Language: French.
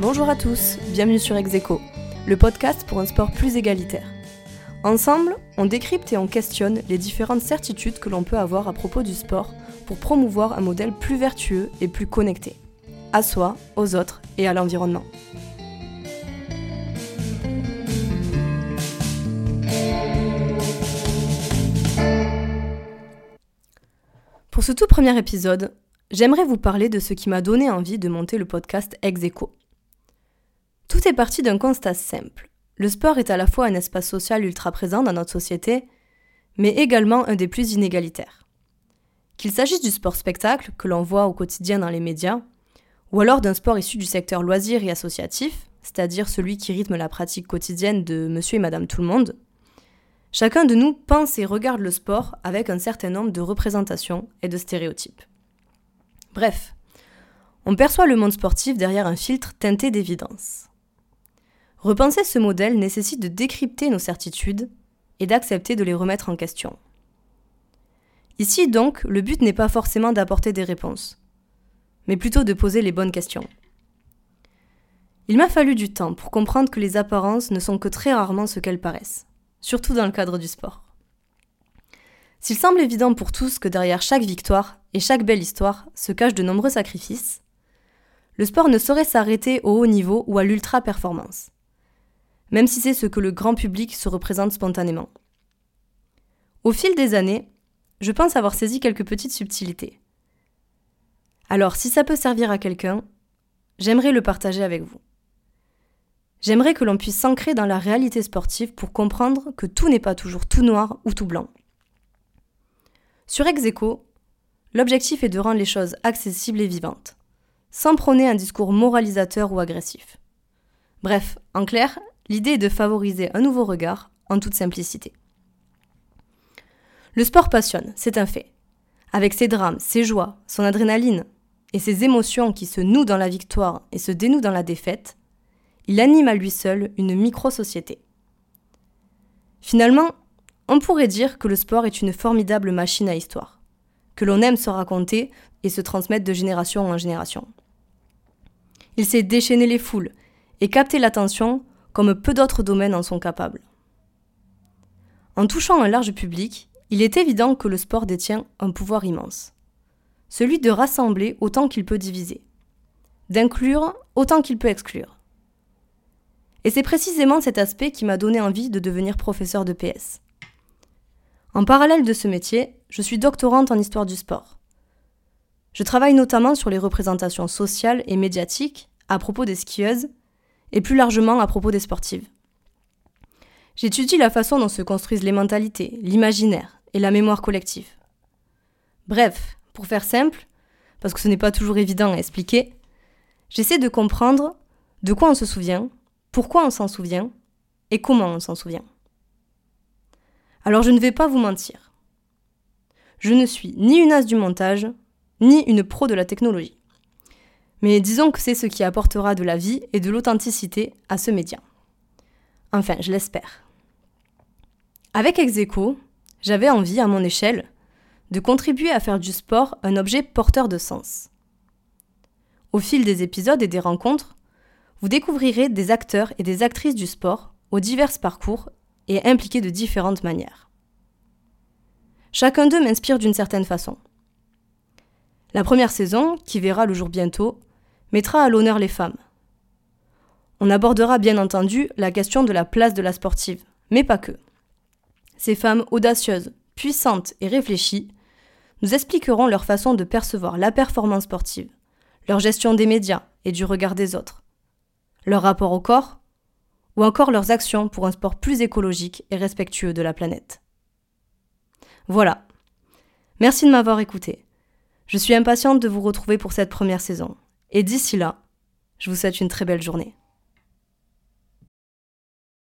Bonjour à tous, bienvenue sur Execo, le podcast pour un sport plus égalitaire. Ensemble, on décrypte et on questionne les différentes certitudes que l'on peut avoir à propos du sport pour promouvoir un modèle plus vertueux et plus connecté, à soi, aux autres et à l'environnement. Pour ce tout premier épisode, j'aimerais vous parler de ce qui m'a donné envie de monter le podcast Execo. Tout est parti d'un constat simple. Le sport est à la fois un espace social ultra présent dans notre société, mais également un des plus inégalitaires. Qu'il s'agisse du sport spectacle que l'on voit au quotidien dans les médias, ou alors d'un sport issu du secteur loisir et associatif, c'est-à-dire celui qui rythme la pratique quotidienne de monsieur et madame tout le monde, chacun de nous pense et regarde le sport avec un certain nombre de représentations et de stéréotypes. Bref, on perçoit le monde sportif derrière un filtre teinté d'évidence. Repenser ce modèle nécessite de décrypter nos certitudes et d'accepter de les remettre en question. Ici donc, le but n'est pas forcément d'apporter des réponses, mais plutôt de poser les bonnes questions. Il m'a fallu du temps pour comprendre que les apparences ne sont que très rarement ce qu'elles paraissent, surtout dans le cadre du sport. S'il semble évident pour tous que derrière chaque victoire et chaque belle histoire se cachent de nombreux sacrifices, le sport ne saurait s'arrêter au haut niveau ou à l'ultra-performance même si c'est ce que le grand public se représente spontanément. Au fil des années, je pense avoir saisi quelques petites subtilités. Alors, si ça peut servir à quelqu'un, j'aimerais le partager avec vous. J'aimerais que l'on puisse s'ancrer dans la réalité sportive pour comprendre que tout n'est pas toujours tout noir ou tout blanc. Sur Execo, l'objectif est de rendre les choses accessibles et vivantes, sans prôner un discours moralisateur ou agressif. Bref, en clair, L'idée est de favoriser un nouveau regard en toute simplicité. Le sport passionne, c'est un fait. Avec ses drames, ses joies, son adrénaline et ses émotions qui se nouent dans la victoire et se dénouent dans la défaite, il anime à lui seul une micro-société. Finalement, on pourrait dire que le sport est une formidable machine à histoire, que l'on aime se raconter et se transmettre de génération en génération. Il sait déchaîner les foules et capter l'attention comme peu d'autres domaines en sont capables. En touchant un large public, il est évident que le sport détient un pouvoir immense. Celui de rassembler autant qu'il peut diviser, d'inclure autant qu'il peut exclure. Et c'est précisément cet aspect qui m'a donné envie de devenir professeur de PS. En parallèle de ce métier, je suis doctorante en histoire du sport. Je travaille notamment sur les représentations sociales et médiatiques à propos des skieuses et plus largement à propos des sportives. J'étudie la façon dont se construisent les mentalités, l'imaginaire et la mémoire collective. Bref, pour faire simple, parce que ce n'est pas toujours évident à expliquer, j'essaie de comprendre de quoi on se souvient, pourquoi on s'en souvient et comment on s'en souvient. Alors je ne vais pas vous mentir. Je ne suis ni une as du montage, ni une pro de la technologie. Mais disons que c'est ce qui apportera de la vie et de l'authenticité à ce média. Enfin, je l'espère. Avec Execo, j'avais envie, à mon échelle, de contribuer à faire du sport un objet porteur de sens. Au fil des épisodes et des rencontres, vous découvrirez des acteurs et des actrices du sport aux divers parcours et impliqués de différentes manières. Chacun d'eux m'inspire d'une certaine façon. La première saison, qui verra le jour bientôt, mettra à l'honneur les femmes. On abordera bien entendu la question de la place de la sportive, mais pas que. Ces femmes audacieuses, puissantes et réfléchies nous expliqueront leur façon de percevoir la performance sportive, leur gestion des médias et du regard des autres, leur rapport au corps, ou encore leurs actions pour un sport plus écologique et respectueux de la planète. Voilà. Merci de m'avoir écouté. Je suis impatiente de vous retrouver pour cette première saison. Et d'ici là, je vous souhaite une très belle journée.